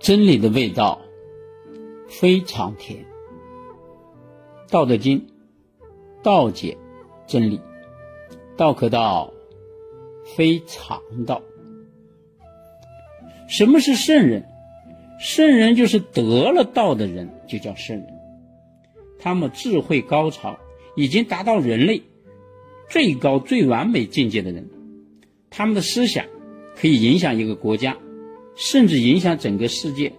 真理的味道非常甜。《道德经》道解真理，道可道非常道。什么是圣人？圣人就是得了道的人，就叫圣人。他们智慧高超，已经达到人类最高最完美境界的人。他们的思想可以影响一个国家，甚至影响整个世界。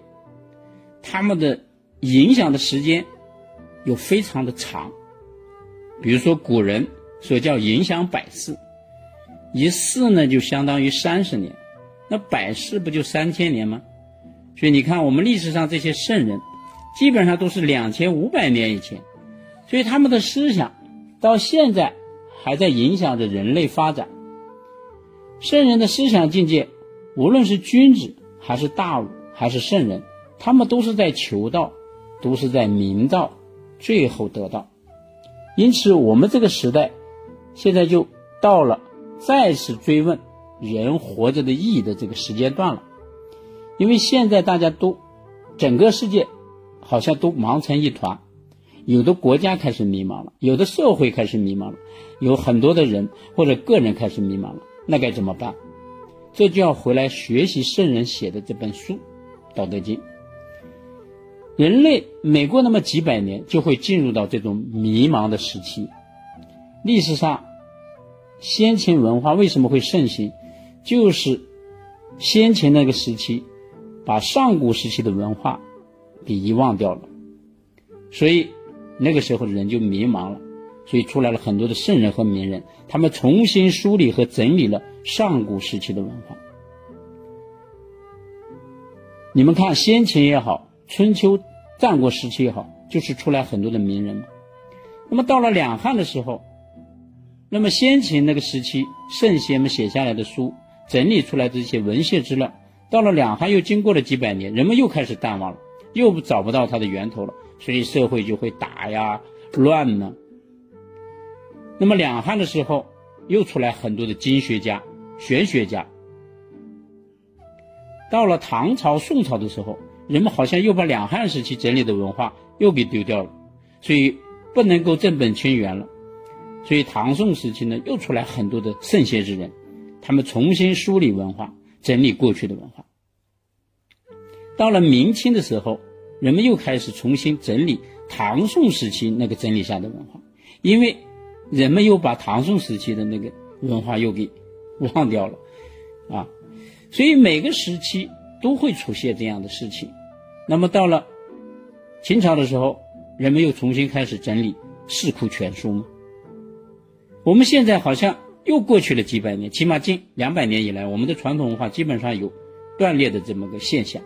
他们的影响的时间又非常的长。比如说古人所叫影响百世，一世呢就相当于三十年，那百世不就三千年吗？所以你看，我们历史上这些圣人，基本上都是两千五百年以前，所以他们的思想到现在还在影响着人类发展。圣人的思想境界，无论是君子还是大儒还是圣人，他们都是在求道，都是在明道，最后得道。因此，我们这个时代现在就到了再次追问人活着的意义的这个时间段了。因为现在大家都整个世界好像都忙成一团，有的国家开始迷茫了，有的社会开始迷茫了，有很多的人或者个人开始迷茫了。那该怎么办？这就要回来学习圣人写的这本书《道德经》。人类每过那么几百年，就会进入到这种迷茫的时期。历史上，先秦文化为什么会盛行？就是先秦那个时期，把上古时期的文化给遗忘掉了，所以那个时候的人就迷茫了。所以出来了很多的圣人和名人，他们重新梳理和整理了上古时期的文化。你们看，先秦也好，春秋、战国时期也好，就是出来很多的名人嘛。那么到了两汉的时候，那么先秦那个时期圣贤们写下来的书，整理出来的这些文献资料，到了两汉又经过了几百年，人们又开始淡忘了，又找不到它的源头了，所以社会就会打呀、乱呢。那么两汉的时候，又出来很多的经学家、玄学家。到了唐朝、宋朝的时候，人们好像又把两汉时期整理的文化又给丢掉了，所以不能够正本清源了。所以唐宋时期呢，又出来很多的圣贤之人，他们重新梳理文化，整理过去的文化。到了明清的时候，人们又开始重新整理唐宋时期那个整理下的文化，因为。人们又把唐宋时期的那个文化又给 忘掉了，啊，所以每个时期都会出现这样的事情。那么到了秦朝的时候，人们又重新开始整理《四库全书》嘛。我们现在好像又过去了几百年，起码近两百年以来，我们的传统文化基本上有断裂的这么个现象。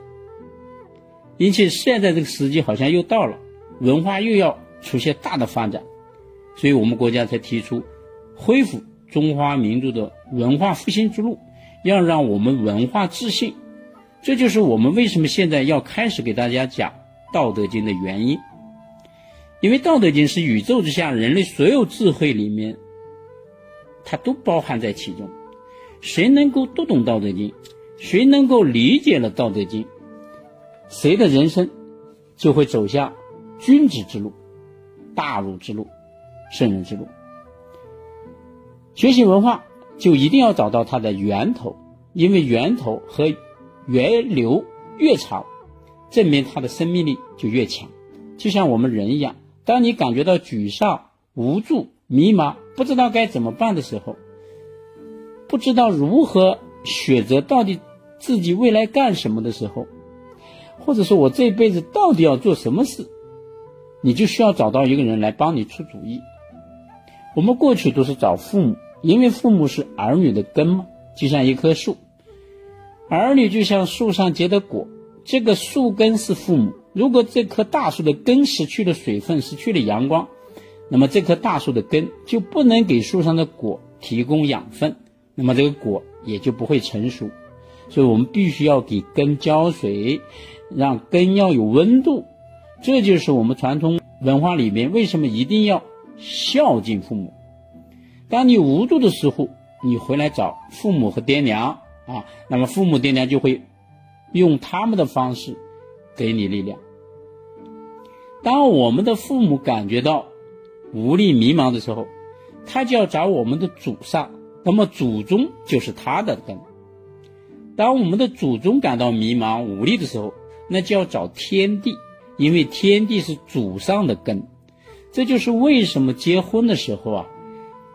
因此，现在这个时机好像又到了，文化又要出现大的发展。所以我们国家才提出恢复中华民族的文化复兴之路，要让我们文化自信。这就是我们为什么现在要开始给大家讲《道德经》的原因。因为《道德经》是宇宙之下人类所有智慧里面，它都包含在其中。谁能够读懂《道德经》，谁能够理解了《道德经》，谁的人生就会走向君子之路、大儒之路。圣人之路，学习文化就一定要找到它的源头，因为源头和源流越长，证明它的生命力就越强。就像我们人一样，当你感觉到沮丧、无助、迷茫，不知道该怎么办的时候，不知道如何选择到底自己未来干什么的时候，或者说我这辈子到底要做什么事，你就需要找到一个人来帮你出主意。我们过去都是找父母，因为父母是儿女的根嘛，就像一棵树，儿女就像树上结的果，这个树根是父母。如果这棵大树的根失去了水分，失去了阳光，那么这棵大树的根就不能给树上的果提供养分，那么这个果也就不会成熟。所以我们必须要给根浇水，让根要有温度。这就是我们传统文化里面为什么一定要。孝敬父母。当你无助的时候，你回来找父母和爹娘啊，那么父母爹娘就会用他们的方式给你力量。当我们的父母感觉到无力、迷茫的时候，他就要找我们的祖上，那么祖宗就是他的根。当我们的祖宗感到迷茫、无力的时候，那就要找天地，因为天地是祖上的根。这就是为什么结婚的时候啊，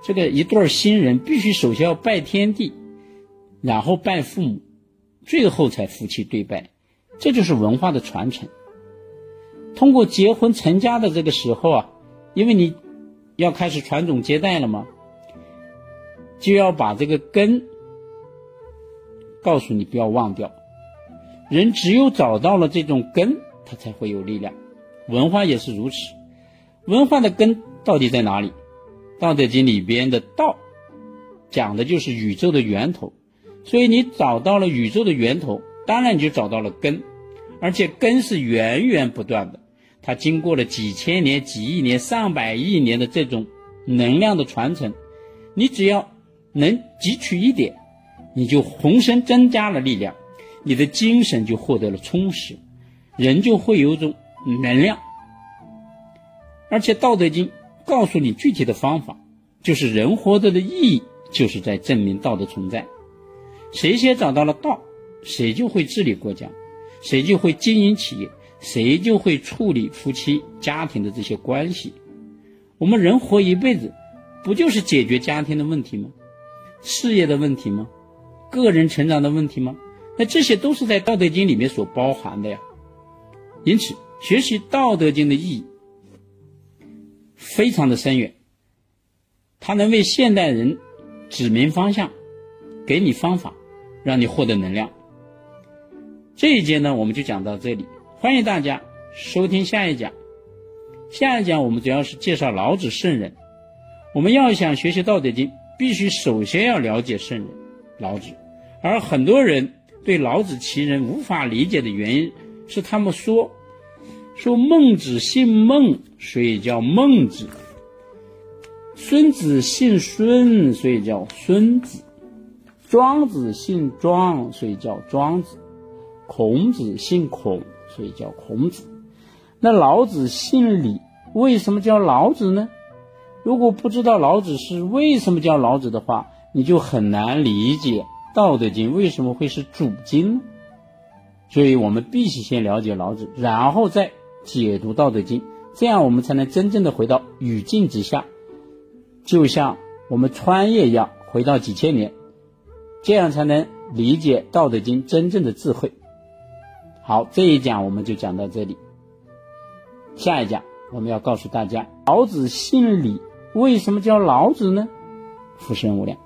这个一对新人必须首先要拜天地，然后拜父母，最后才夫妻对拜。这就是文化的传承。通过结婚成家的这个时候啊，因为你要开始传宗接代了嘛，就要把这个根告诉你不要忘掉。人只有找到了这种根，他才会有力量。文化也是如此，文化的根到底在哪里？《道德经》里边的道讲的就是宇宙的源头，所以你找到了宇宙的源头，当然你就找到了根。而且根是源源不断的，它经过了几千年、几亿年、上百亿年的这种能量的传承，你只要能汲取一点，你就浑身增加了力量，你的精神就获得了充实，人就会有一种能量。而且《道德经》告诉你具体的方法，就是人活着的意义就是在证明道的存在。谁先找到了道，谁就会治理国家。谁就会经营企业，谁就会处理夫妻家庭的这些关系。我们人活一辈子，不就是解决家庭的问题吗？事业的问题吗？个人成长的问题吗？那这些都是在《道德经》里面所包含的呀。因此，学习《道德经》的意义非常的深远，它能为现代人指明方向，给你方法，让你获得能量。这一节呢，我们就讲到这里。欢迎大家收听下一讲。下一讲我们主要是介绍老子圣人。我们要想学习《道德经》，必须首先要了解圣人老子。而很多人对老子其人无法理解的原因，是他们说说孟子姓孟，所以叫孟子；孙子姓孙，所以叫孙子；庄子姓庄，所以叫庄子。孔子姓孔，所以叫孔子。那老子姓李，为什么叫老子呢？如果不知道老子是为什么叫老子的话，你就很难理解《道德经》为什么会是主经？所以我们必须先了解老子，然后再解读《道德经》，这样我们才能真正的回到语境之下，就像我们穿越一样，回到几千年，这样才能理解《道德经》真正的智慧。好，这一讲我们就讲到这里。下一讲我们要告诉大家，老子姓李，为什么叫老子呢？福生无量。